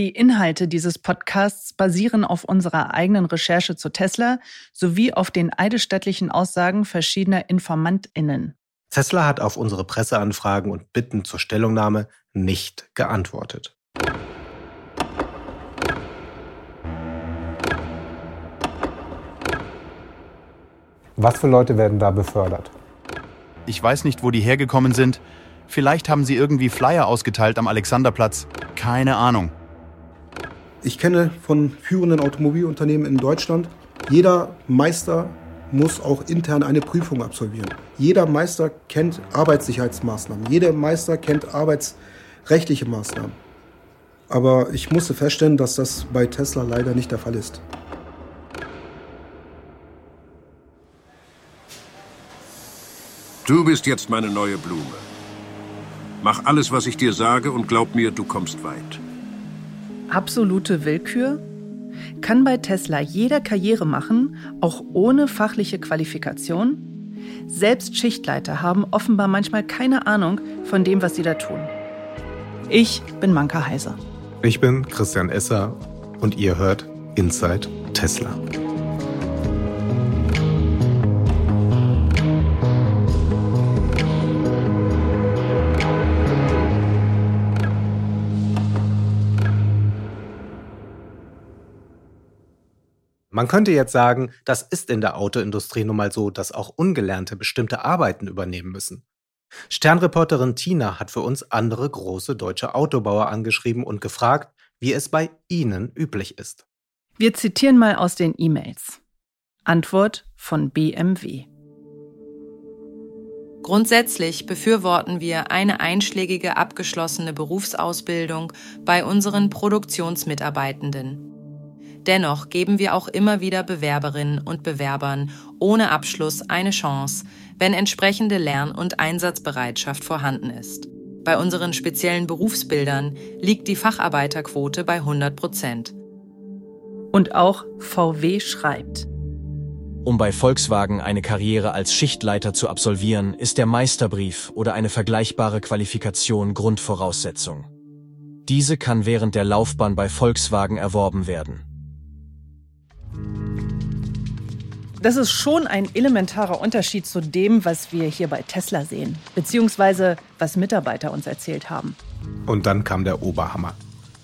Die Inhalte dieses Podcasts basieren auf unserer eigenen Recherche zu Tesla sowie auf den eidesstattlichen Aussagen verschiedener InformantInnen. Tesla hat auf unsere Presseanfragen und Bitten zur Stellungnahme nicht geantwortet. Was für Leute werden da befördert? Ich weiß nicht, wo die hergekommen sind. Vielleicht haben sie irgendwie Flyer ausgeteilt am Alexanderplatz. Keine Ahnung. Ich kenne von führenden Automobilunternehmen in Deutschland, jeder Meister muss auch intern eine Prüfung absolvieren. Jeder Meister kennt Arbeitssicherheitsmaßnahmen, jeder Meister kennt arbeitsrechtliche Maßnahmen. Aber ich musste feststellen, dass das bei Tesla leider nicht der Fall ist. Du bist jetzt meine neue Blume. Mach alles, was ich dir sage und glaub mir, du kommst weit. Absolute Willkür? Kann bei Tesla jeder Karriere machen, auch ohne fachliche Qualifikation? Selbst Schichtleiter haben offenbar manchmal keine Ahnung von dem, was sie da tun. Ich bin Manka Heiser. Ich bin Christian Esser und ihr hört Inside Tesla. Man könnte jetzt sagen, das ist in der Autoindustrie nun mal so, dass auch Ungelernte bestimmte Arbeiten übernehmen müssen. Sternreporterin Tina hat für uns andere große deutsche Autobauer angeschrieben und gefragt, wie es bei ihnen üblich ist. Wir zitieren mal aus den E-Mails. Antwort von BMW. Grundsätzlich befürworten wir eine einschlägige abgeschlossene Berufsausbildung bei unseren Produktionsmitarbeitenden. Dennoch geben wir auch immer wieder Bewerberinnen und Bewerbern ohne Abschluss eine Chance, wenn entsprechende Lern- und Einsatzbereitschaft vorhanden ist. Bei unseren speziellen Berufsbildern liegt die Facharbeiterquote bei 100 Prozent. Und auch VW schreibt. Um bei Volkswagen eine Karriere als Schichtleiter zu absolvieren, ist der Meisterbrief oder eine vergleichbare Qualifikation Grundvoraussetzung. Diese kann während der Laufbahn bei Volkswagen erworben werden. Das ist schon ein elementarer Unterschied zu dem, was wir hier bei Tesla sehen, beziehungsweise was Mitarbeiter uns erzählt haben. Und dann kam der Oberhammer.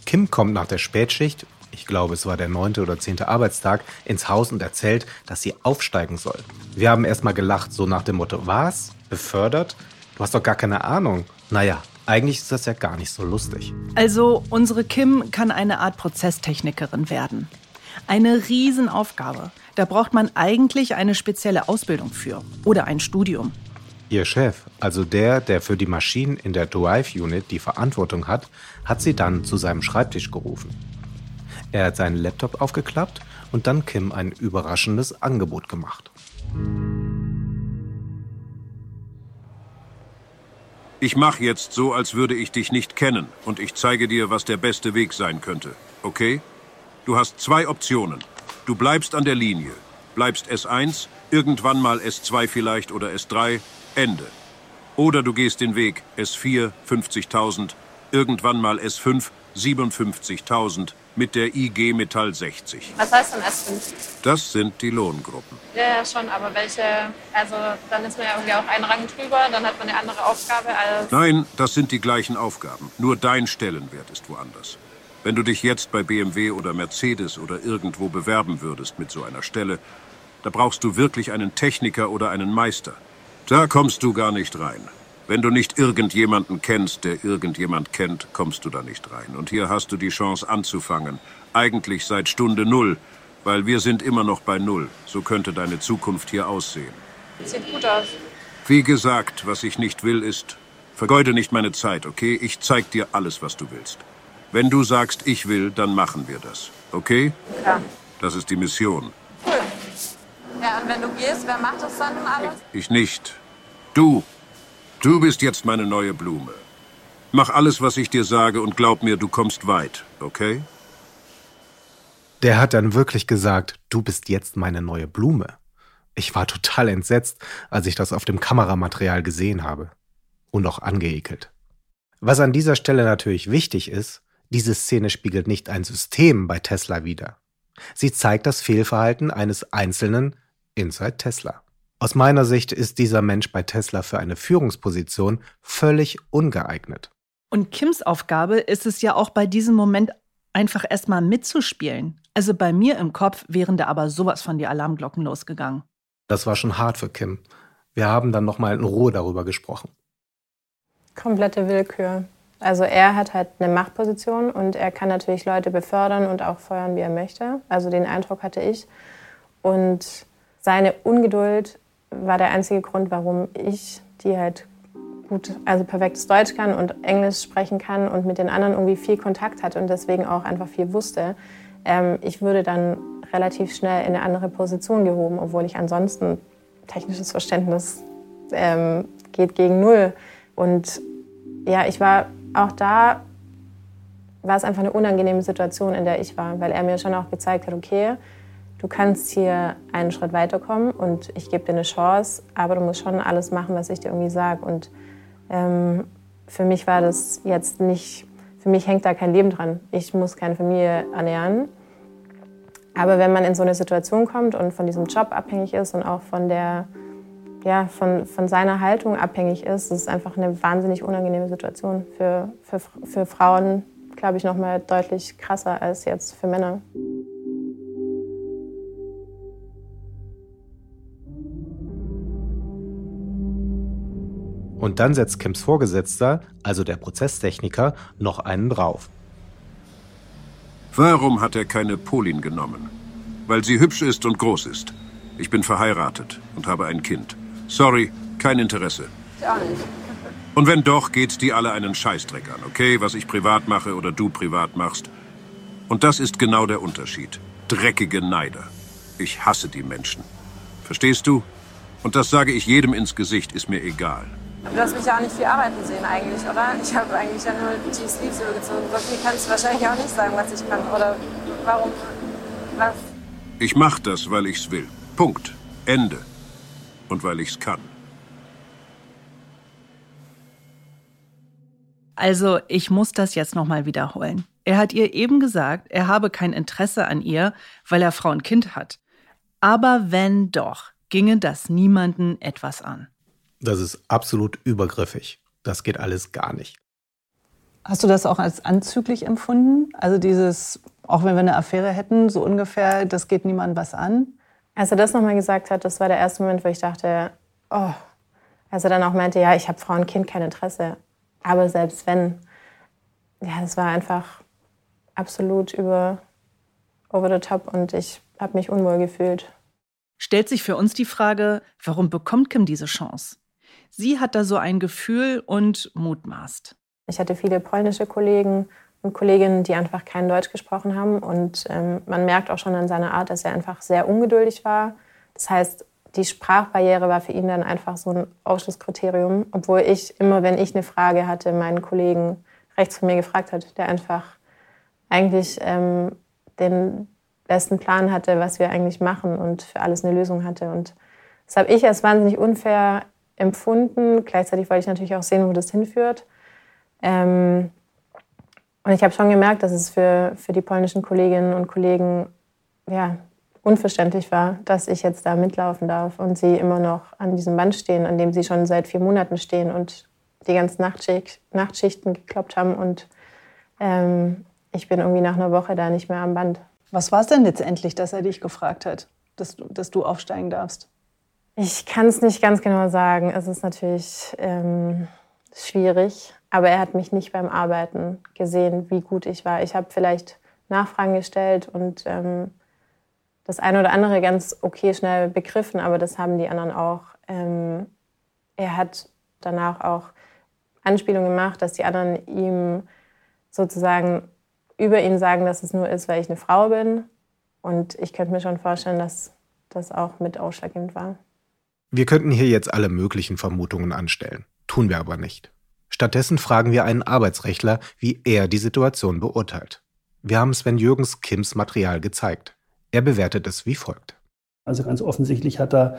Kim kommt nach der Spätschicht, ich glaube es war der neunte oder zehnte Arbeitstag, ins Haus und erzählt, dass sie aufsteigen soll. Wir haben erstmal gelacht, so nach dem Motto, was? Befördert? Du hast doch gar keine Ahnung. Naja, eigentlich ist das ja gar nicht so lustig. Also, unsere Kim kann eine Art Prozesstechnikerin werden. Eine Riesenaufgabe. Da braucht man eigentlich eine spezielle Ausbildung für oder ein Studium. Ihr Chef, also der, der für die Maschinen in der Drive Unit die Verantwortung hat, hat sie dann zu seinem Schreibtisch gerufen. Er hat seinen Laptop aufgeklappt und dann Kim ein überraschendes Angebot gemacht. Ich mache jetzt so, als würde ich dich nicht kennen und ich zeige dir, was der beste Weg sein könnte. Okay? Du hast zwei Optionen. Du bleibst an der Linie, bleibst S1, irgendwann mal S2 vielleicht oder S3, Ende. Oder du gehst den Weg S4, 50.000, irgendwann mal S5, 57.000 mit der IG Metall 60. Was heißt denn S5? Das sind die Lohngruppen. Ja, ja, schon, aber welche, also dann ist man ja irgendwie auch einen Rang drüber, dann hat man eine andere Aufgabe als... Nein, das sind die gleichen Aufgaben, nur dein Stellenwert ist woanders. Wenn du dich jetzt bei BMW oder Mercedes oder irgendwo bewerben würdest mit so einer Stelle, da brauchst du wirklich einen Techniker oder einen Meister. Da kommst du gar nicht rein. Wenn du nicht irgendjemanden kennst, der irgendjemand kennt, kommst du da nicht rein. Und hier hast du die Chance anzufangen. Eigentlich seit Stunde Null, weil wir sind immer noch bei Null. So könnte deine Zukunft hier aussehen. Sieht gut aus. Wie gesagt, was ich nicht will, ist, vergeude nicht meine Zeit, okay? Ich zeig dir alles, was du willst. Wenn du sagst, ich will, dann machen wir das. Okay? Klar. Das ist die Mission. Cool. Ja, und wenn du gehst, wer macht das dann alles? Ich nicht. Du. Du bist jetzt meine neue Blume. Mach alles, was ich dir sage und glaub mir, du kommst weit, okay? Der hat dann wirklich gesagt, du bist jetzt meine neue Blume. Ich war total entsetzt, als ich das auf dem Kameramaterial gesehen habe. Und auch angeekelt. Was an dieser Stelle natürlich wichtig ist, Diese Szene spiegelt nicht ein System bei Tesla wider. Sie zeigt das Fehlverhalten eines Einzelnen inside Tesla. Aus meiner Sicht ist dieser Mensch bei Tesla für eine Führungsposition völlig ungeeignet. Und Kims Aufgabe ist es ja auch bei diesem Moment einfach erstmal mitzuspielen. Also bei mir im Kopf wären da aber sowas von die Alarmglocken losgegangen. Das war schon hart für Kim. Wir haben dann nochmal in Ruhe darüber gesprochen. Komplette Willkür. Also er hat halt eine Machtposition und er kann natürlich Leute befördern und auch feuern, wie er möchte. Also den Eindruck hatte ich. Und seine Ungeduld war der einzige Grund, warum ich, die halt gut, also perfektes Deutsch kann und Englisch sprechen kann und mit den anderen irgendwie viel Kontakt hatte und deswegen auch einfach viel wusste, ähm, ich würde dann relativ schnell in eine andere Position gehoben, obwohl ich ansonsten technisches Verständnis ähm, geht gegen null. Und ja, ich war auch da, war es einfach eine unangenehme Situation, in der ich war, weil er mir schon auch gezeigt hat, okay, du kannst hier einen Schritt weiterkommen und ich gebe dir eine Chance, aber du musst schon alles machen, was ich dir irgendwie sage. Und ähm, für mich war das jetzt nicht, für mich hängt da kein Leben dran. Ich muss keine Familie ernähren. Aber wenn man in so eine Situation kommt und von diesem Job abhängig ist und auch von, der, ja, von, von seiner Haltung abhängig ist, das ist einfach eine wahnsinnig unangenehme Situation. Für, für, für Frauen, glaube ich, noch mal deutlich krasser als jetzt für Männer. Und dann setzt Kims Vorgesetzter, also der Prozesstechniker, noch einen drauf. Warum hat er keine Polin genommen? Weil sie hübsch ist und groß ist. Ich bin verheiratet und habe ein Kind. Sorry, kein Interesse. Ich auch nicht. Und wenn doch, geht's die alle einen Scheißdreck an, okay? Was ich privat mache oder du privat machst. Und das ist genau der Unterschied. Dreckige Neider. Ich hasse die Menschen. Verstehst du? Und das sage ich jedem ins Gesicht, ist mir egal. Du hast mich ja auch nicht viel arbeiten sehen eigentlich, oder? Ich habe eigentlich ja nur die Sleeves übergezogen. So viel kannst du wahrscheinlich auch nicht sagen, was ich kann. Oder warum? Was? Ich mach das, weil ich's will. Punkt. Ende. Und weil ich's kann. Also, ich muss das jetzt nochmal wiederholen. Er hat ihr eben gesagt, er habe kein Interesse an ihr, weil er Frau und Kind hat. Aber wenn doch, ginge das niemanden etwas an. Das ist absolut übergriffig. Das geht alles gar nicht. Hast du das auch als anzüglich empfunden? Also dieses, auch wenn wir eine Affäre hätten, so ungefähr, das geht niemandem was an? Als er das nochmal gesagt hat, das war der erste Moment, wo ich dachte, oh. Als er dann auch meinte, ja, ich habe Frau und Kind kein Interesse. Aber selbst wenn, ja, das war einfach absolut über over the top und ich habe mich unwohl gefühlt. Stellt sich für uns die Frage, warum bekommt Kim diese Chance? Sie hat da so ein Gefühl und mutmaßt. Ich hatte viele polnische Kollegen und Kolleginnen, die einfach kein Deutsch gesprochen haben. Und ähm, man merkt auch schon an seiner Art, dass er einfach sehr ungeduldig war. Das heißt, die Sprachbarriere war für ihn dann einfach so ein Ausschlusskriterium, obwohl ich immer, wenn ich eine Frage hatte, meinen Kollegen rechts von mir gefragt hat, der einfach eigentlich ähm, den besten Plan hatte, was wir eigentlich machen und für alles eine Lösung hatte. Und das habe ich als wahnsinnig unfair empfunden. Gleichzeitig wollte ich natürlich auch sehen, wo das hinführt. Ähm, und ich habe schon gemerkt, dass es für, für die polnischen Kolleginnen und Kollegen ja, unverständlich war, dass ich jetzt da mitlaufen darf und sie immer noch an diesem Band stehen, an dem sie schon seit vier Monaten stehen und die ganzen Nachtschicht, Nachtschichten gekloppt haben. Und ähm, ich bin irgendwie nach einer Woche da nicht mehr am Band. Was war es denn letztendlich, dass er dich gefragt hat, dass du, dass du aufsteigen darfst? Ich kann es nicht ganz genau sagen. Es ist natürlich ähm, schwierig. Aber er hat mich nicht beim Arbeiten gesehen, wie gut ich war. Ich habe vielleicht Nachfragen gestellt und ähm, das eine oder andere ganz okay schnell begriffen, aber das haben die anderen auch. Ähm, er hat danach auch Anspielungen gemacht, dass die anderen ihm sozusagen über ihn sagen, dass es nur ist, weil ich eine Frau bin. Und ich könnte mir schon vorstellen, dass das auch mit ausschlaggebend war. Wir könnten hier jetzt alle möglichen Vermutungen anstellen, tun wir aber nicht. Stattdessen fragen wir einen Arbeitsrechtler, wie er die Situation beurteilt. Wir haben Sven Jürgens Kims Material gezeigt. Er bewertet es wie folgt. Also ganz offensichtlich hat er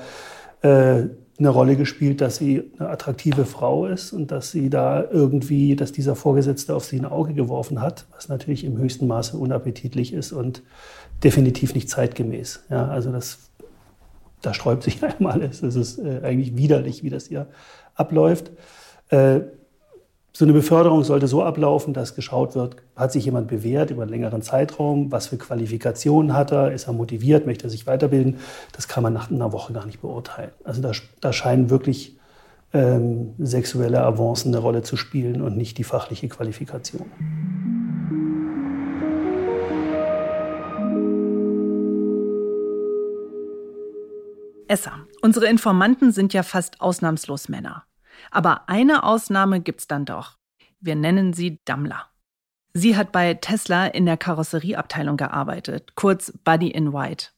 äh, eine Rolle gespielt, dass sie eine attraktive Frau ist und dass sie da irgendwie, dass dieser Vorgesetzte auf sie ein Auge geworfen hat, was natürlich im höchsten Maße unappetitlich ist und definitiv nicht zeitgemäß. Ja, also das, da sträubt sich einem alles. Es ist äh, eigentlich widerlich, wie das hier abläuft. Äh, so eine Beförderung sollte so ablaufen, dass geschaut wird, hat sich jemand bewährt über einen längeren Zeitraum, was für Qualifikationen hat er, ist er motiviert, möchte er sich weiterbilden. Das kann man nach einer Woche gar nicht beurteilen. Also da, da scheinen wirklich ähm, sexuelle Avancen eine Rolle zu spielen und nicht die fachliche Qualifikation. Esser. Unsere Informanten sind ja fast ausnahmslos Männer. Aber eine Ausnahme gibt's dann doch. Wir nennen sie Dammler. Sie hat bei Tesla in der Karosserieabteilung gearbeitet, kurz Buddy in White.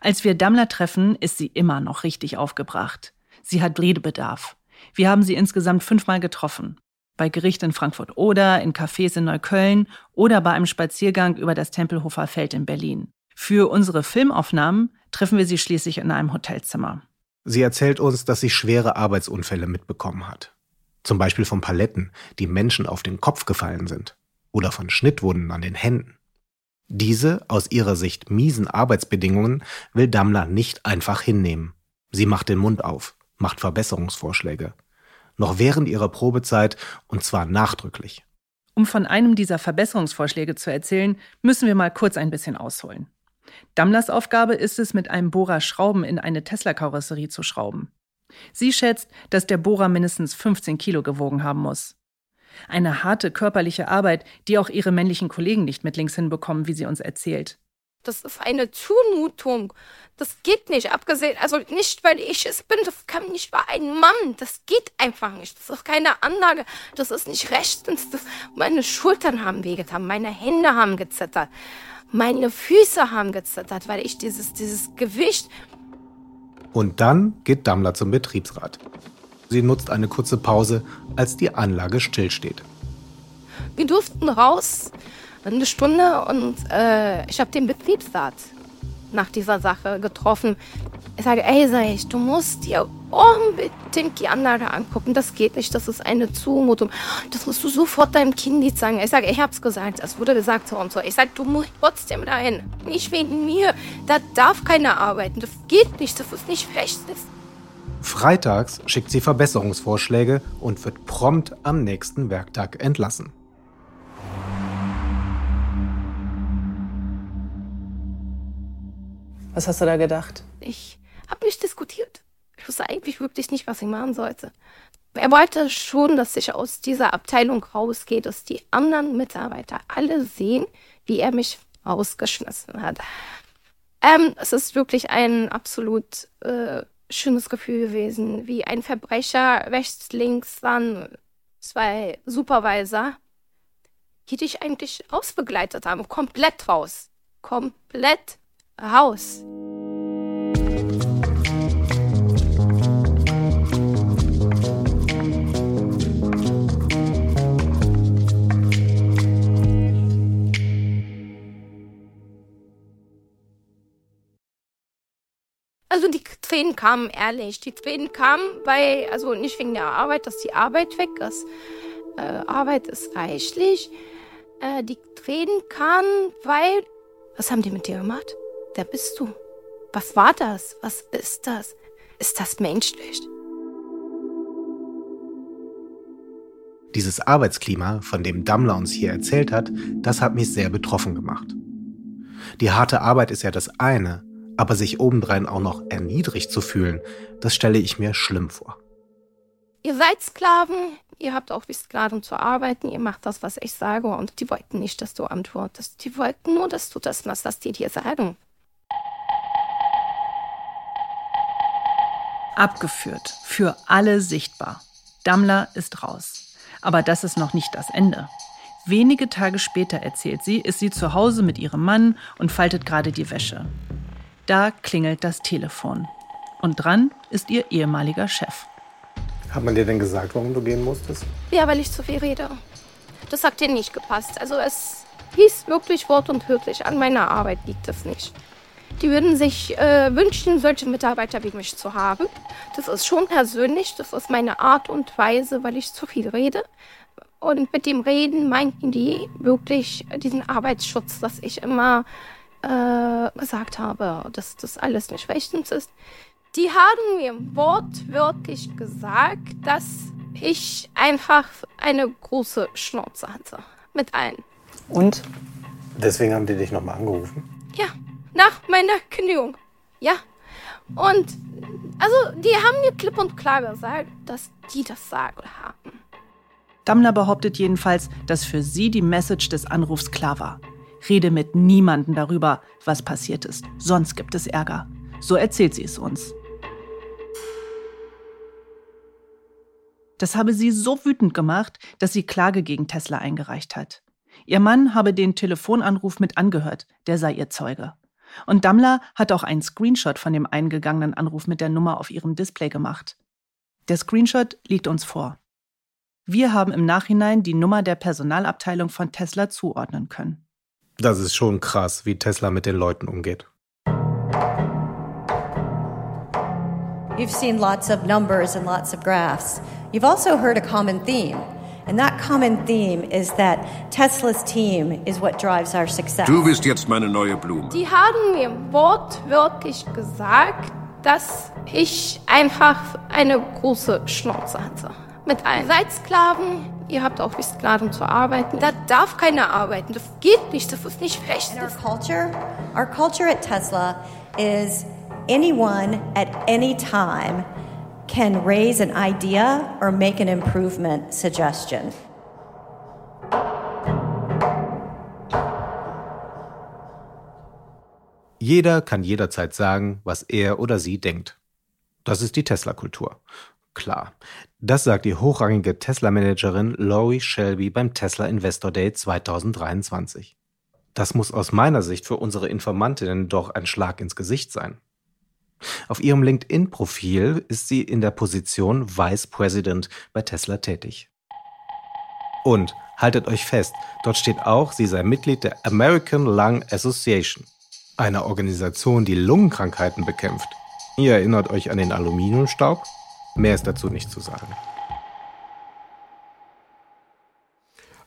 Als wir Dammler treffen, ist sie immer noch richtig aufgebracht. Sie hat Redebedarf. Wir haben sie insgesamt fünfmal getroffen. Bei Gericht in Frankfurt oder in Cafés in Neukölln oder bei einem Spaziergang über das Tempelhofer Feld in Berlin. Für unsere Filmaufnahmen treffen wir sie schließlich in einem Hotelzimmer. Sie erzählt uns, dass sie schwere Arbeitsunfälle mitbekommen hat. Zum Beispiel von Paletten, die Menschen auf den Kopf gefallen sind. Oder von Schnittwunden an den Händen. Diese, aus ihrer Sicht miesen Arbeitsbedingungen, will Dammler nicht einfach hinnehmen. Sie macht den Mund auf, macht Verbesserungsvorschläge. Noch während ihrer Probezeit und zwar nachdrücklich. Um von einem dieser Verbesserungsvorschläge zu erzählen, müssen wir mal kurz ein bisschen ausholen. Dammlers Aufgabe ist es, mit einem Bohrer Schrauben in eine Tesla-Karosserie zu schrauben. Sie schätzt, dass der Bohrer mindestens 15 Kilo gewogen haben muss. Eine harte körperliche Arbeit, die auch ihre männlichen Kollegen nicht mit links hinbekommen, wie sie uns erzählt. Das ist eine Zumutung. Das geht nicht. Abgesehen, also nicht, weil ich es bin, das kann nicht bei einem Mann. Das geht einfach nicht. Das ist keine Anlage. Das ist nicht rechtens. Das, meine Schultern haben wehgetan, meine Hände haben gezittert. Meine Füße haben gezittert, weil ich dieses, dieses Gewicht. Und dann geht Dammler zum Betriebsrat. Sie nutzt eine kurze Pause, als die Anlage stillsteht. Wir durften raus, eine Stunde, und äh, ich habe den Betriebsrat nach dieser Sache getroffen. Ich sage, ey, sag ich, du musst dir unbedingt die Anlage angucken. Das geht nicht, das ist eine Zumutung. Das musst du sofort deinem Kind sagen. Ich sage, ich hab's gesagt, es wurde gesagt so und so. Ich sage, du musst trotzdem dahin. Nicht wegen mir. Da darf keiner arbeiten. Das geht nicht, das ist nicht rechtens. Freitags schickt sie Verbesserungsvorschläge und wird prompt am nächsten Werktag entlassen. Was hast du da gedacht? Ich habe nicht diskutiert. Ich wusste eigentlich wirklich nicht, was ich machen sollte. Er wollte schon, dass ich aus dieser Abteilung rausgehe, dass die anderen Mitarbeiter alle sehen, wie er mich rausgeschmissen hat. Ähm, es ist wirklich ein absolut äh, schönes Gefühl gewesen, wie ein Verbrecher rechts, links, dann zwei Supervisor, die dich eigentlich ausbegleitet haben, komplett raus. Komplett raus. Tränen kamen ehrlich. Die Tränen kamen, weil, also nicht wegen der Arbeit, dass die Arbeit weg ist. Äh, Arbeit ist reichlich. Äh, die Tränen kamen, weil. Was haben die mit dir gemacht? Wer bist du? Was war das? Was ist das? Ist das menschlich? Dieses Arbeitsklima, von dem Dammler uns hier erzählt hat, das hat mich sehr betroffen gemacht. Die harte Arbeit ist ja das eine, aber sich obendrein auch noch erniedrigt zu fühlen, das stelle ich mir schlimm vor. Ihr seid Sklaven, ihr habt auch wie Sklaven zu arbeiten, ihr macht das, was ich sage und die wollten nicht, dass du antwortest. Die wollten nur, dass du das machst, was die dir sagen. Abgeführt, für alle sichtbar. Dammler ist raus. Aber das ist noch nicht das Ende. Wenige Tage später, erzählt sie, ist sie zu Hause mit ihrem Mann und faltet gerade die Wäsche. Da klingelt das Telefon. Und dran ist ihr ehemaliger Chef. Hat man dir denn gesagt, warum du gehen musstest? Ja, weil ich zu viel rede. Das hat dir nicht gepasst. Also es hieß wirklich wort und wörtlich, an meiner Arbeit liegt es nicht. die würden sich äh, wünschen, solche Mitarbeiter wie mich zu haben. Das ist schon persönlich, das ist meine Art und Weise, weil ich zu viel rede. Und mit dem Reden meinten die wirklich diesen Arbeitsschutz, dass ich immer äh, gesagt habe, dass das alles nicht rechtens ist. Die haben mir wortwörtlich gesagt, dass ich einfach eine große Schnauze hatte. Mit allen. Und? Deswegen haben die dich nochmal angerufen? Ja, nach meiner Kündigung. Ja. Und also, die haben mir klipp und klar gesagt, dass die das sagen haben. Dammler behauptet jedenfalls, dass für sie die Message des Anrufs klar war. Rede mit niemandem darüber, was passiert ist, sonst gibt es Ärger. So erzählt sie es uns. Das habe sie so wütend gemacht, dass sie Klage gegen Tesla eingereicht hat. Ihr Mann habe den Telefonanruf mit angehört, der sei ihr Zeuge. Und Dammler hat auch einen Screenshot von dem eingegangenen Anruf mit der Nummer auf ihrem Display gemacht. Der Screenshot liegt uns vor. Wir haben im Nachhinein die Nummer der Personalabteilung von Tesla zuordnen können. Das ist schon krass, wie Tesla mit den Leuten umgeht. You've seen lots of numbers and lots of graphs. You've also heard a common theme. And that common theme is that Tesla's team is what drives our success. Du bist jetzt meine neue Blume. Die haben mir wortwörtlich gesagt, dass ich einfach eine große Schnauze hatte. Mit allen. Seid Sklaven, ihr habt auch wie Sklaven zu arbeiten. Da darf keiner arbeiten. Das geht nicht, das ist nicht recht. And our culture, our culture at Tesla is anyone at any time can raise an idea or make an improvement suggestion. Jeder kann jederzeit sagen, was er oder sie denkt. Das ist die Tesla-Kultur. Klar. Das sagt die hochrangige Tesla-Managerin Laurie Shelby beim Tesla Investor Day 2023. Das muss aus meiner Sicht für unsere Informantinnen doch ein Schlag ins Gesicht sein. Auf ihrem LinkedIn-Profil ist sie in der Position Vice President bei Tesla tätig. Und haltet euch fest, dort steht auch, sie sei Mitglied der American Lung Association, einer Organisation, die Lungenkrankheiten bekämpft. Ihr erinnert euch an den Aluminiumstaub? Mehr ist dazu nicht zu sagen.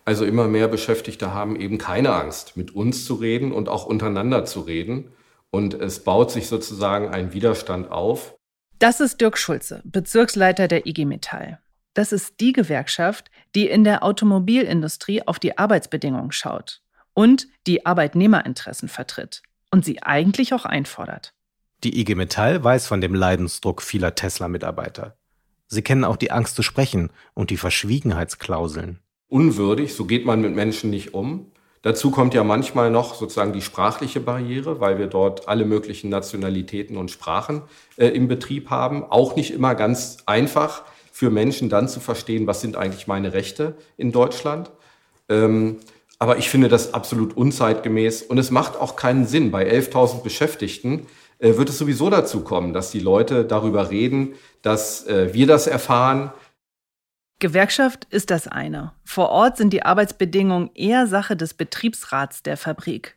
Also immer mehr Beschäftigte haben eben keine Angst, mit uns zu reden und auch untereinander zu reden. Und es baut sich sozusagen ein Widerstand auf. Das ist Dirk Schulze, Bezirksleiter der IG Metall. Das ist die Gewerkschaft, die in der Automobilindustrie auf die Arbeitsbedingungen schaut und die Arbeitnehmerinteressen vertritt und sie eigentlich auch einfordert. Die IG Metall weiß von dem Leidensdruck vieler Tesla-Mitarbeiter. Sie kennen auch die Angst zu sprechen und die Verschwiegenheitsklauseln. Unwürdig, so geht man mit Menschen nicht um. Dazu kommt ja manchmal noch sozusagen die sprachliche Barriere, weil wir dort alle möglichen Nationalitäten und Sprachen äh, im Betrieb haben. Auch nicht immer ganz einfach für Menschen dann zu verstehen, was sind eigentlich meine Rechte in Deutschland. Ähm, aber ich finde das absolut unzeitgemäß und es macht auch keinen Sinn. Bei 11.000 Beschäftigten wird es sowieso dazu kommen, dass die Leute darüber reden, dass äh, wir das erfahren. Gewerkschaft ist das eine. Vor Ort sind die Arbeitsbedingungen eher Sache des Betriebsrats der Fabrik.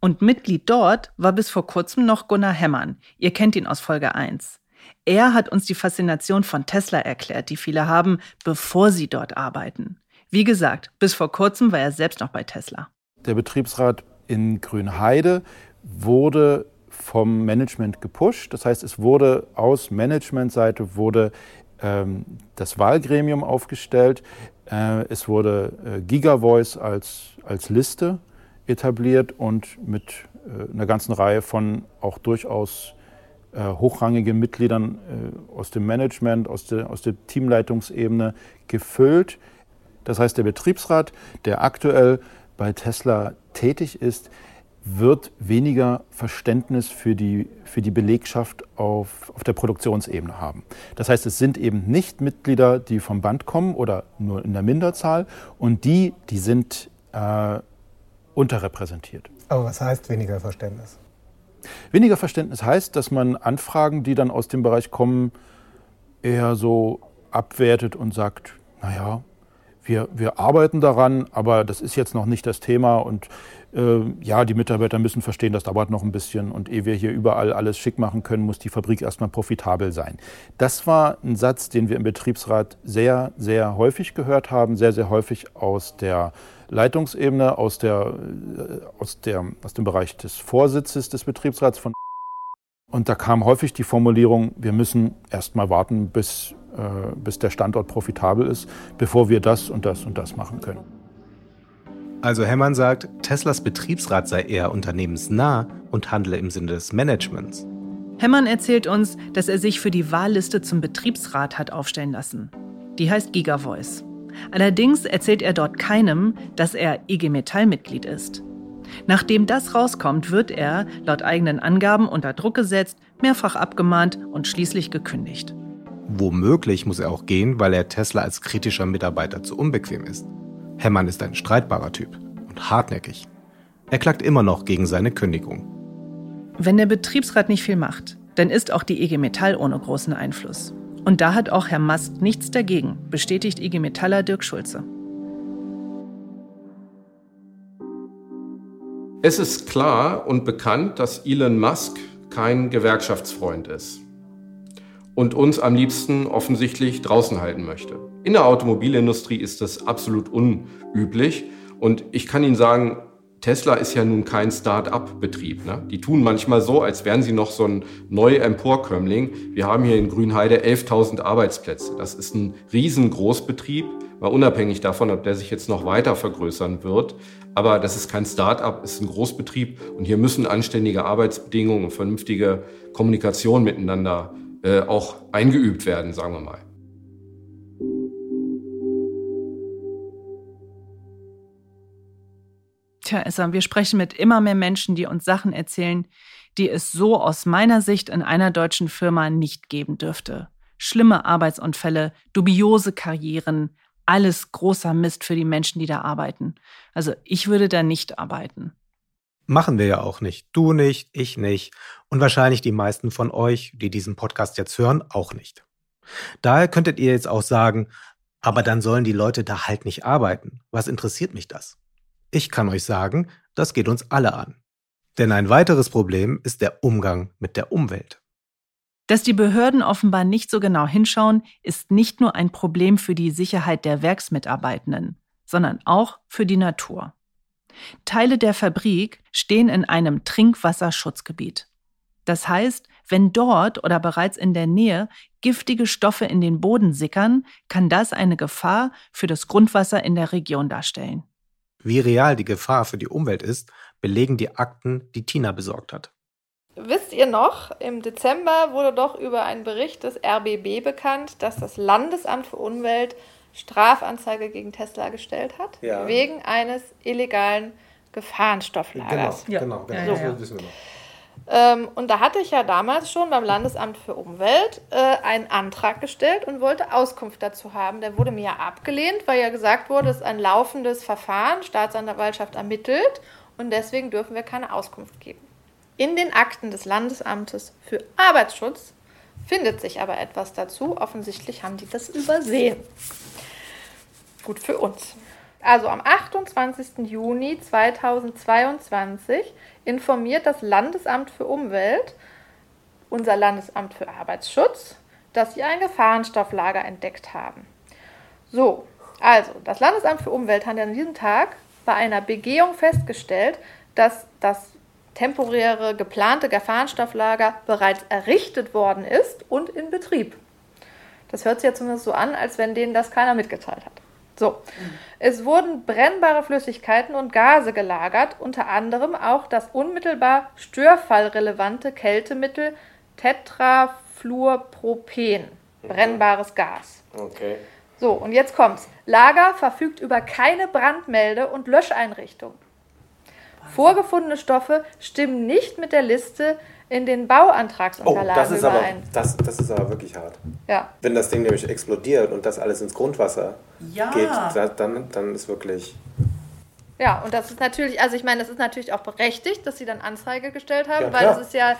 Und Mitglied dort war bis vor kurzem noch Gunnar Hemmern. Ihr kennt ihn aus Folge 1. Er hat uns die Faszination von Tesla erklärt, die viele haben, bevor sie dort arbeiten. Wie gesagt, bis vor kurzem war er selbst noch bei Tesla. Der Betriebsrat in Grünheide wurde vom Management gepusht. Das heißt, es wurde aus Managementseite wurde ähm, das Wahlgremium aufgestellt. Äh, es wurde äh, Gigavoice als, als Liste etabliert und mit äh, einer ganzen Reihe von auch durchaus äh, hochrangigen Mitgliedern äh, aus dem Management, aus der, aus der Teamleitungsebene gefüllt. Das heißt, der Betriebsrat, der aktuell bei Tesla tätig ist, wird weniger Verständnis für die, für die Belegschaft auf, auf der Produktionsebene haben. Das heißt, es sind eben nicht Mitglieder, die vom Band kommen oder nur in der Minderzahl und die, die sind äh, unterrepräsentiert. Aber was heißt weniger Verständnis? Weniger Verständnis heißt, dass man Anfragen, die dann aus dem Bereich kommen, eher so abwertet und sagt, naja, wir, wir arbeiten daran, aber das ist jetzt noch nicht das Thema und ja, die Mitarbeiter müssen verstehen, das dauert noch ein bisschen und ehe wir hier überall alles schick machen können, muss die Fabrik erstmal profitabel sein. Das war ein Satz, den wir im Betriebsrat sehr, sehr häufig gehört haben, sehr, sehr häufig aus der Leitungsebene, aus, der, äh, aus, der, aus dem Bereich des Vorsitzes des Betriebsrats von und da kam häufig die Formulierung, wir müssen erst mal warten, bis, äh, bis der Standort profitabel ist, bevor wir das und das und das machen können. Also Hemmern sagt, Teslas Betriebsrat sei eher unternehmensnah und handle im Sinne des Managements. Hemmern erzählt uns, dass er sich für die Wahlliste zum Betriebsrat hat aufstellen lassen. Die heißt Gigavoice. Allerdings erzählt er dort keinem, dass er IG Metall-Mitglied ist. Nachdem das rauskommt, wird er, laut eigenen Angaben, unter Druck gesetzt, mehrfach abgemahnt und schließlich gekündigt. Womöglich muss er auch gehen, weil er Tesla als kritischer Mitarbeiter zu unbequem ist. Hemmern ist ein streitbarer Typ und hartnäckig. Er klagt immer noch gegen seine Kündigung. Wenn der Betriebsrat nicht viel macht, dann ist auch die IG Metall ohne großen Einfluss. Und da hat auch Herr Mast nichts dagegen, bestätigt IG Metaller Dirk Schulze. Es ist klar und bekannt, dass Elon Musk kein Gewerkschaftsfreund ist und uns am liebsten offensichtlich draußen halten möchte. In der Automobilindustrie ist das absolut unüblich. Und ich kann Ihnen sagen, Tesla ist ja nun kein Start-up-Betrieb. Ne? Die tun manchmal so, als wären sie noch so ein Neu-Emporkömmling. Wir haben hier in Grünheide 11.000 Arbeitsplätze. Das ist ein Riesengroßbetrieb, mal unabhängig davon, ob der sich jetzt noch weiter vergrößern wird. Aber das ist kein Start-up, ist ein Großbetrieb und hier müssen anständige Arbeitsbedingungen und vernünftige Kommunikation miteinander äh, auch eingeübt werden, sagen wir mal. Tja, Issa, wir sprechen mit immer mehr Menschen, die uns Sachen erzählen, die es so aus meiner Sicht in einer deutschen Firma nicht geben dürfte. Schlimme Arbeitsunfälle, dubiose Karrieren, alles großer Mist für die Menschen, die da arbeiten. Also ich würde da nicht arbeiten. Machen wir ja auch nicht. Du nicht, ich nicht und wahrscheinlich die meisten von euch, die diesen Podcast jetzt hören, auch nicht. Daher könntet ihr jetzt auch sagen, aber dann sollen die Leute da halt nicht arbeiten. Was interessiert mich das? Ich kann euch sagen, das geht uns alle an. Denn ein weiteres Problem ist der Umgang mit der Umwelt. Dass die Behörden offenbar nicht so genau hinschauen, ist nicht nur ein Problem für die Sicherheit der Werksmitarbeitenden, sondern auch für die Natur. Teile der Fabrik stehen in einem Trinkwasserschutzgebiet. Das heißt, wenn dort oder bereits in der Nähe giftige Stoffe in den Boden sickern, kann das eine Gefahr für das Grundwasser in der Region darstellen. Wie real die Gefahr für die Umwelt ist, belegen die Akten, die Tina besorgt hat. Wisst ihr noch, im Dezember wurde doch über einen Bericht des RBB bekannt, dass das Landesamt für Umwelt Strafanzeige gegen Tesla gestellt hat, ja. wegen eines illegalen Gefahrenstofflagers. Genau, genau, genau. Ja, ja, das wissen wir noch. Ähm, und da hatte ich ja damals schon beim Landesamt für Umwelt äh, einen Antrag gestellt und wollte Auskunft dazu haben. Der wurde mir ja abgelehnt, weil ja gesagt wurde, es ist ein laufendes Verfahren, Staatsanwaltschaft ermittelt und deswegen dürfen wir keine Auskunft geben. In den Akten des Landesamtes für Arbeitsschutz findet sich aber etwas dazu. Offensichtlich haben die das übersehen. Gut für uns. Also am 28. Juni 2022 informiert das Landesamt für Umwelt, unser Landesamt für Arbeitsschutz, dass sie ein Gefahrenstofflager entdeckt haben. So, also das Landesamt für Umwelt hat an diesem Tag bei einer Begehung festgestellt, dass das temporäre geplante Gefahrenstofflager bereits errichtet worden ist und in Betrieb. Das hört sich ja zumindest so an, als wenn denen das keiner mitgeteilt hat. So, es wurden brennbare Flüssigkeiten und Gase gelagert, unter anderem auch das unmittelbar störfallrelevante Kältemittel Tetrafluorpropen, mhm. brennbares Gas. Okay. So, und jetzt kommt's. Lager verfügt über keine Brandmelde- und Löscheinrichtung. Vorgefundene Stoffe stimmen nicht mit der Liste in den Bauantragsunterlagen oh, das ist überein. Aber, das, das ist aber wirklich hart. Ja. Wenn das Ding nämlich explodiert und das alles ins Grundwasser ja. geht, dann, dann ist wirklich... Ja, und das ist natürlich, also ich meine, das ist natürlich auch berechtigt, dass sie dann Anzeige gestellt haben, ja, weil das ist ja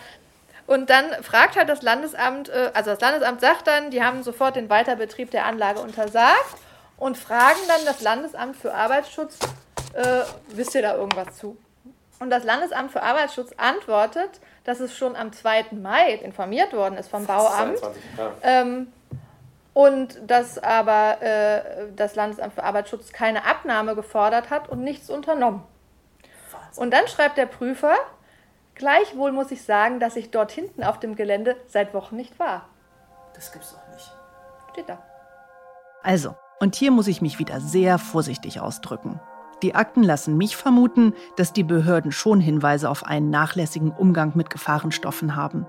und dann fragt halt das Landesamt, äh, also das Landesamt sagt dann, die haben sofort den Weiterbetrieb der Anlage untersagt und fragen dann das Landesamt für Arbeitsschutz, äh, wisst ihr da irgendwas zu? Und das Landesamt für Arbeitsschutz antwortet, dass es schon am 2. Mai informiert worden ist vom Bauamt. 22, ähm, und dass aber äh, das Landesamt für Arbeitsschutz keine Abnahme gefordert hat und nichts unternommen. Wahnsinn. Und dann schreibt der Prüfer, gleichwohl muss ich sagen, dass ich dort hinten auf dem Gelände seit Wochen nicht war. Das gibt's doch nicht. Steht da. Also, und hier muss ich mich wieder sehr vorsichtig ausdrücken. Die Akten lassen mich vermuten, dass die Behörden schon Hinweise auf einen nachlässigen Umgang mit Gefahrenstoffen haben.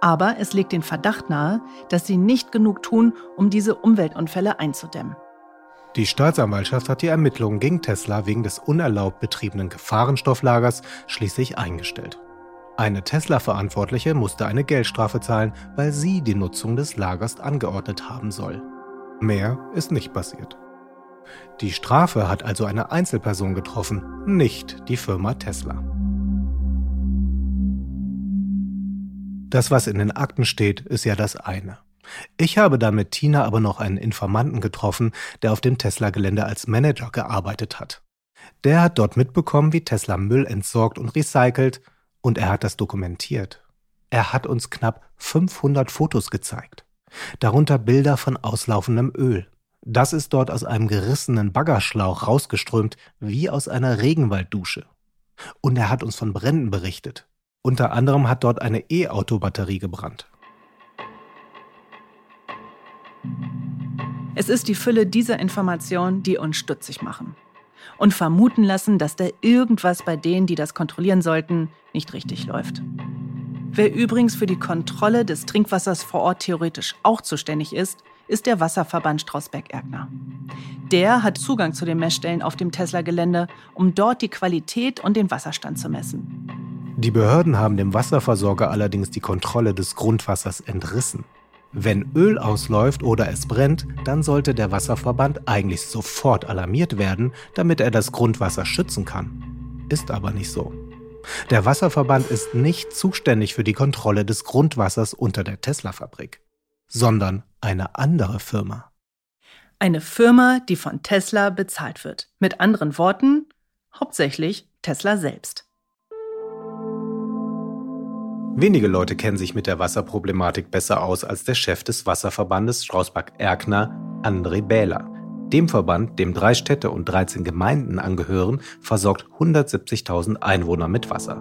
Aber es legt den Verdacht nahe, dass sie nicht genug tun, um diese Umweltunfälle einzudämmen. Die Staatsanwaltschaft hat die Ermittlungen gegen Tesla wegen des unerlaubt betriebenen Gefahrenstofflagers schließlich eingestellt. Eine Tesla-Verantwortliche musste eine Geldstrafe zahlen, weil sie die Nutzung des Lagers angeordnet haben soll. Mehr ist nicht passiert. Die Strafe hat also eine Einzelperson getroffen, nicht die Firma Tesla. Das, was in den Akten steht, ist ja das eine. Ich habe dann mit Tina aber noch einen Informanten getroffen, der auf dem Tesla-Gelände als Manager gearbeitet hat. Der hat dort mitbekommen, wie Tesla Müll entsorgt und recycelt, und er hat das dokumentiert. Er hat uns knapp 500 Fotos gezeigt, darunter Bilder von auslaufendem Öl. Das ist dort aus einem gerissenen Baggerschlauch rausgeströmt, wie aus einer Regenwalddusche. Und er hat uns von Bränden berichtet. Unter anderem hat dort eine E-Auto-Batterie gebrannt. Es ist die Fülle dieser Informationen, die uns stutzig machen und vermuten lassen, dass da irgendwas bei denen, die das kontrollieren sollten, nicht richtig läuft. Wer übrigens für die Kontrolle des Trinkwassers vor Ort theoretisch auch zuständig ist, ist der Wasserverband Strausberg-Erkner. Der hat Zugang zu den Messstellen auf dem Tesla-Gelände, um dort die Qualität und den Wasserstand zu messen. Die Behörden haben dem Wasserversorger allerdings die Kontrolle des Grundwassers entrissen. Wenn Öl ausläuft oder es brennt, dann sollte der Wasserverband eigentlich sofort alarmiert werden, damit er das Grundwasser schützen kann. Ist aber nicht so. Der Wasserverband ist nicht zuständig für die Kontrolle des Grundwassers unter der Tesla-Fabrik, sondern eine andere Firma. Eine Firma, die von Tesla bezahlt wird. Mit anderen Worten, hauptsächlich Tesla selbst. Wenige Leute kennen sich mit der Wasserproblematik besser aus als der Chef des Wasserverbandes Strausbach-Erkner, André Bähler. Dem Verband, dem drei Städte und 13 Gemeinden angehören, versorgt 170.000 Einwohner mit Wasser.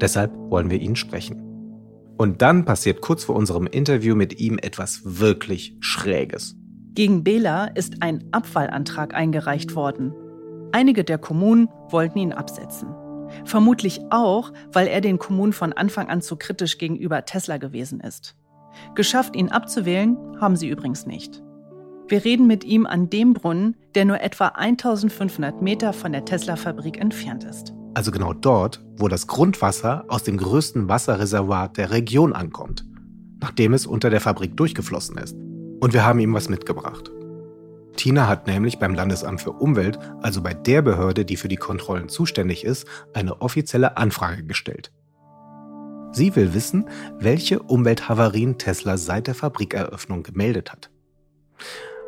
Deshalb wollen wir ihn sprechen. Und dann passiert kurz vor unserem Interview mit ihm etwas wirklich Schräges. Gegen Bela ist ein Abfallantrag eingereicht worden. Einige der Kommunen wollten ihn absetzen. Vermutlich auch, weil er den Kommunen von Anfang an zu kritisch gegenüber Tesla gewesen ist. Geschafft, ihn abzuwählen, haben sie übrigens nicht. Wir reden mit ihm an dem Brunnen, der nur etwa 1500 Meter von der Tesla-Fabrik entfernt ist. Also genau dort, wo das Grundwasser aus dem größten Wasserreservoir der Region ankommt, nachdem es unter der Fabrik durchgeflossen ist. Und wir haben ihm was mitgebracht. Tina hat nämlich beim Landesamt für Umwelt, also bei der Behörde, die für die Kontrollen zuständig ist, eine offizielle Anfrage gestellt. Sie will wissen, welche Umwelthavarien Tesla seit der Fabrikeröffnung gemeldet hat.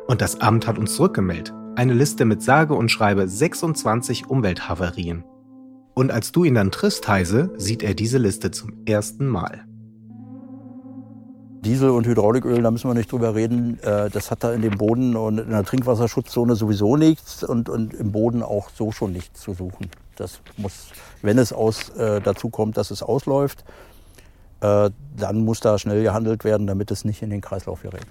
Und das Amt hat uns zurückgemeldet. Eine Liste mit sage und schreibe 26 Umwelthavarien. Und als du ihn dann triffst, Heise, sieht er diese Liste zum ersten Mal. Diesel und Hydrauliköl, da müssen wir nicht drüber reden. Äh, das hat da in dem Boden und in der Trinkwasserschutzzone sowieso nichts und, und im Boden auch so schon nichts zu suchen. Das muss, wenn es aus, äh, dazu kommt, dass es ausläuft, äh, dann muss da schnell gehandelt werden, damit es nicht in den Kreislauf gerät.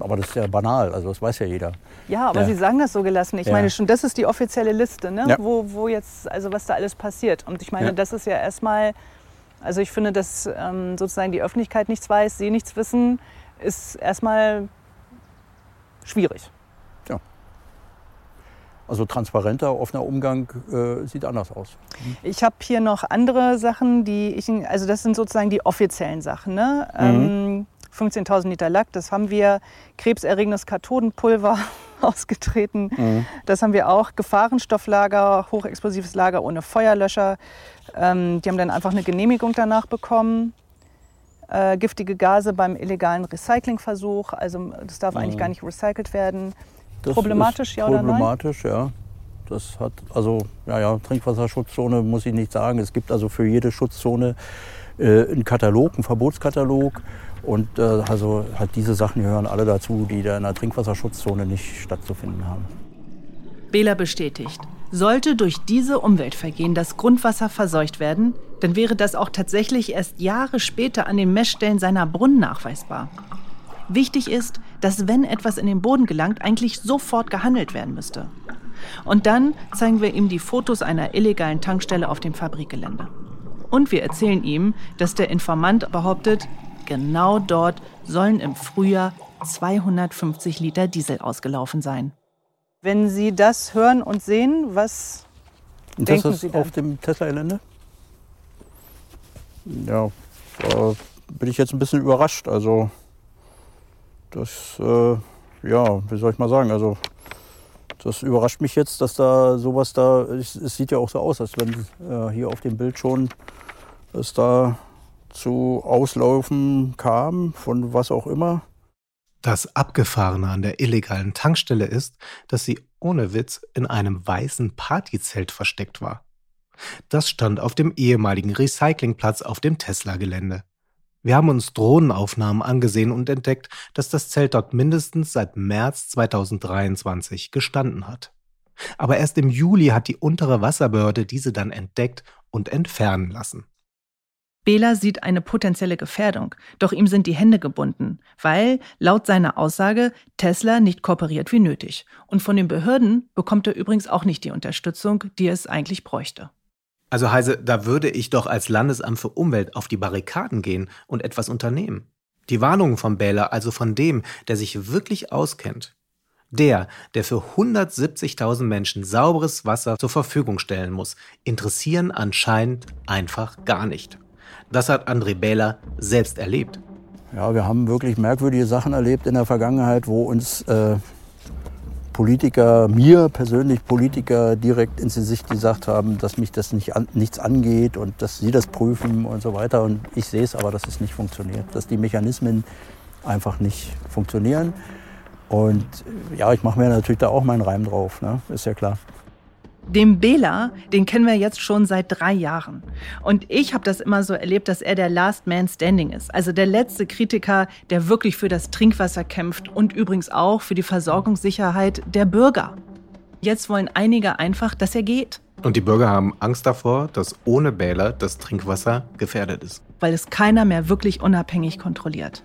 Aber das ist ja banal, also das weiß ja jeder. Ja, aber ja. Sie sagen das so gelassen. Ich ja. meine schon, das ist die offizielle Liste, ne? Ja. wo, wo jetzt, also was da alles passiert. Und ich meine, das ist ja erstmal also ich finde, dass ähm, sozusagen die Öffentlichkeit nichts weiß, Sie nichts wissen, ist erstmal schwierig. Ja. Also transparenter, offener Umgang äh, sieht anders aus. Mhm. Ich habe hier noch andere Sachen, die ich, also das sind sozusagen die offiziellen Sachen. Ne? Mhm. Ähm, 15.000 Liter Lack, das haben wir. Krebserregendes Kathodenpulver ausgetreten. Mhm. Das haben wir auch. Gefahrenstofflager, hochexplosives Lager ohne Feuerlöscher. Ähm, die haben dann einfach eine Genehmigung danach bekommen. Äh, giftige Gase beim illegalen Recyclingversuch. Also das darf mhm. eigentlich gar nicht recycelt werden. Das problematisch, ja oder nein? Problematisch, ja. Das hat also, ja, ja, Trinkwasserschutzzone muss ich nicht sagen. Es gibt also für jede Schutzzone äh, einen Katalog, einen Verbotskatalog. Und äh, also halt diese Sachen gehören alle dazu, die da in der Trinkwasserschutzzone nicht stattzufinden haben. Bela bestätigt. Sollte durch diese Umweltvergehen das Grundwasser verseucht werden, dann wäre das auch tatsächlich erst Jahre später an den Messstellen seiner Brunnen nachweisbar. Wichtig ist, dass wenn etwas in den Boden gelangt, eigentlich sofort gehandelt werden müsste. Und dann zeigen wir ihm die Fotos einer illegalen Tankstelle auf dem Fabrikgelände. Und wir erzählen ihm, dass der Informant behauptet, genau dort sollen im Frühjahr 250 Liter Diesel ausgelaufen sein. Wenn Sie das hören und sehen, was Und denken das ist Sie dann? auf dem Tesla-Gelände? Ja, da bin ich jetzt ein bisschen überrascht. Also, das, äh, ja, wie soll ich mal sagen, also, das überrascht mich jetzt, dass da sowas da, es, es sieht ja auch so aus, als wenn äh, hier auf dem Bild schon es da zu Auslaufen kam, von was auch immer. Das Abgefahrene an der illegalen Tankstelle ist, dass sie ohne Witz in einem weißen Partyzelt versteckt war. Das stand auf dem ehemaligen Recyclingplatz auf dem Tesla-Gelände. Wir haben uns Drohnenaufnahmen angesehen und entdeckt, dass das Zelt dort mindestens seit März 2023 gestanden hat. Aber erst im Juli hat die untere Wasserbehörde diese dann entdeckt und entfernen lassen. Bela sieht eine potenzielle Gefährdung, doch ihm sind die Hände gebunden, weil, laut seiner Aussage, Tesla nicht kooperiert wie nötig. Und von den Behörden bekommt er übrigens auch nicht die Unterstützung, die es eigentlich bräuchte. Also Heise, da würde ich doch als Landesamt für Umwelt auf die Barrikaden gehen und etwas unternehmen. Die Warnungen von Bähler, also von dem, der sich wirklich auskennt. Der, der für 170.000 Menschen sauberes Wasser zur Verfügung stellen muss, interessieren anscheinend einfach gar nicht. Das hat André Bähler selbst erlebt. Ja, wir haben wirklich merkwürdige Sachen erlebt in der Vergangenheit, wo uns äh, Politiker, mir persönlich Politiker direkt ins Gesicht gesagt haben, dass mich das nicht an, nichts angeht und dass sie das prüfen und so weiter. Und ich sehe es aber, dass es nicht funktioniert, dass die Mechanismen einfach nicht funktionieren. Und ja, ich mache mir natürlich da auch meinen Reim drauf, ne? ist ja klar. Den Bela, den kennen wir jetzt schon seit drei Jahren. Und ich habe das immer so erlebt, dass er der Last Man Standing ist. Also der letzte Kritiker, der wirklich für das Trinkwasser kämpft und übrigens auch für die Versorgungssicherheit der Bürger. Jetzt wollen einige einfach, dass er geht, Und die Bürger haben Angst davor, dass ohne Bähler das Trinkwasser gefährdet ist. weil es keiner mehr wirklich unabhängig kontrolliert.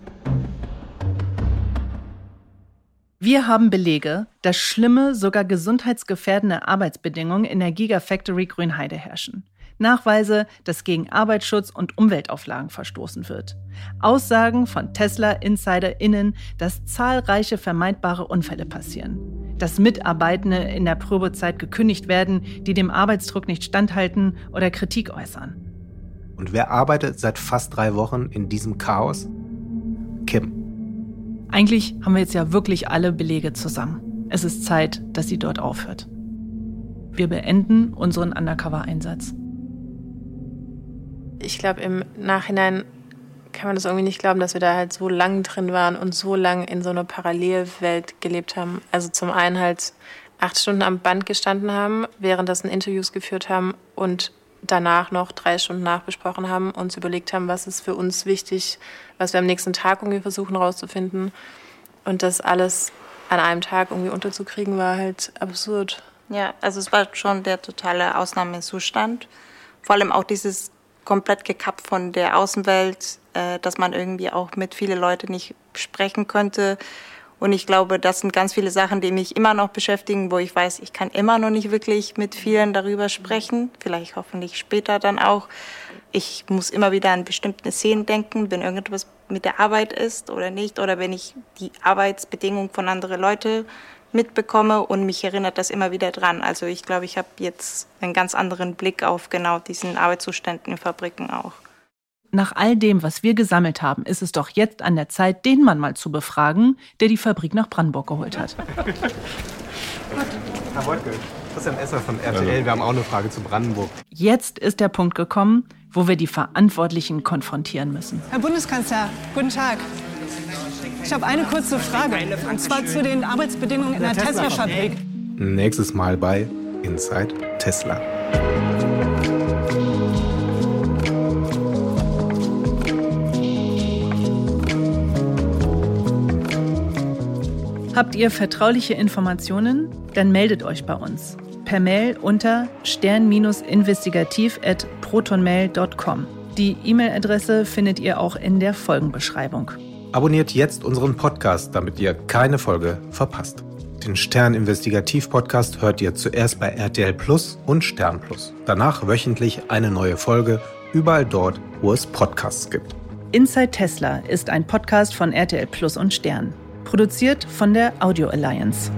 Wir haben Belege, dass schlimme, sogar gesundheitsgefährdende Arbeitsbedingungen in der Gigafactory Grünheide herrschen. Nachweise, dass gegen Arbeitsschutz und Umweltauflagen verstoßen wird. Aussagen von Tesla-InsiderInnen, dass zahlreiche vermeidbare Unfälle passieren. Dass Mitarbeitende in der Probezeit gekündigt werden, die dem Arbeitsdruck nicht standhalten oder Kritik äußern. Und wer arbeitet seit fast drei Wochen in diesem Chaos? Kim. Eigentlich haben wir jetzt ja wirklich alle Belege zusammen. Es ist Zeit, dass sie dort aufhört. Wir beenden unseren Undercover-Einsatz. Ich glaube, im Nachhinein kann man das irgendwie nicht glauben, dass wir da halt so lang drin waren und so lang in so einer Parallelwelt gelebt haben. Also zum einen halt acht Stunden am Band gestanden haben, währenddessen Interviews geführt haben und danach noch drei Stunden nachbesprochen haben, uns überlegt haben, was ist für uns wichtig, was wir am nächsten Tag irgendwie versuchen rauszufinden. Und das alles an einem Tag irgendwie unterzukriegen, war halt absurd. Ja, also es war schon der totale Ausnahmezustand. Vor allem auch dieses komplett gekappt von der Außenwelt, äh, dass man irgendwie auch mit vielen Leuten nicht sprechen könnte. Und ich glaube, das sind ganz viele Sachen, die mich immer noch beschäftigen, wo ich weiß, ich kann immer noch nicht wirklich mit vielen darüber sprechen. Vielleicht hoffentlich später dann auch. Ich muss immer wieder an bestimmte Szenen denken, wenn irgendetwas mit der Arbeit ist oder nicht. Oder wenn ich die Arbeitsbedingungen von anderen Leuten mitbekomme und mich erinnert das immer wieder dran. Also ich glaube, ich habe jetzt einen ganz anderen Blick auf genau diesen Arbeitszuständen in Fabriken auch. Nach all dem, was wir gesammelt haben, ist es doch jetzt an der Zeit, den Mann mal zu befragen, der die Fabrik nach Brandenburg geholt hat. Herr Wolke, Christian Esser von RTL, wir haben auch eine Frage zu Brandenburg. Jetzt ist der Punkt gekommen, wo wir die Verantwortlichen konfrontieren müssen. Herr Bundeskanzler, guten Tag. Ich habe eine kurze Frage, und zwar zu den Arbeitsbedingungen in der Tesla-Fabrik. Nächstes Mal bei Inside Tesla. Habt ihr vertrauliche Informationen? Dann meldet euch bei uns. Per Mail unter stern-investigativ.protonmail.com. Die E-Mail-Adresse findet ihr auch in der Folgenbeschreibung. Abonniert jetzt unseren Podcast, damit ihr keine Folge verpasst. Den Stern Investigativ Podcast hört ihr zuerst bei RTL Plus und Stern Plus. Danach wöchentlich eine neue Folge, überall dort, wo es Podcasts gibt. Inside Tesla ist ein Podcast von RTL Plus und Stern. Produziert von der Audio Alliance.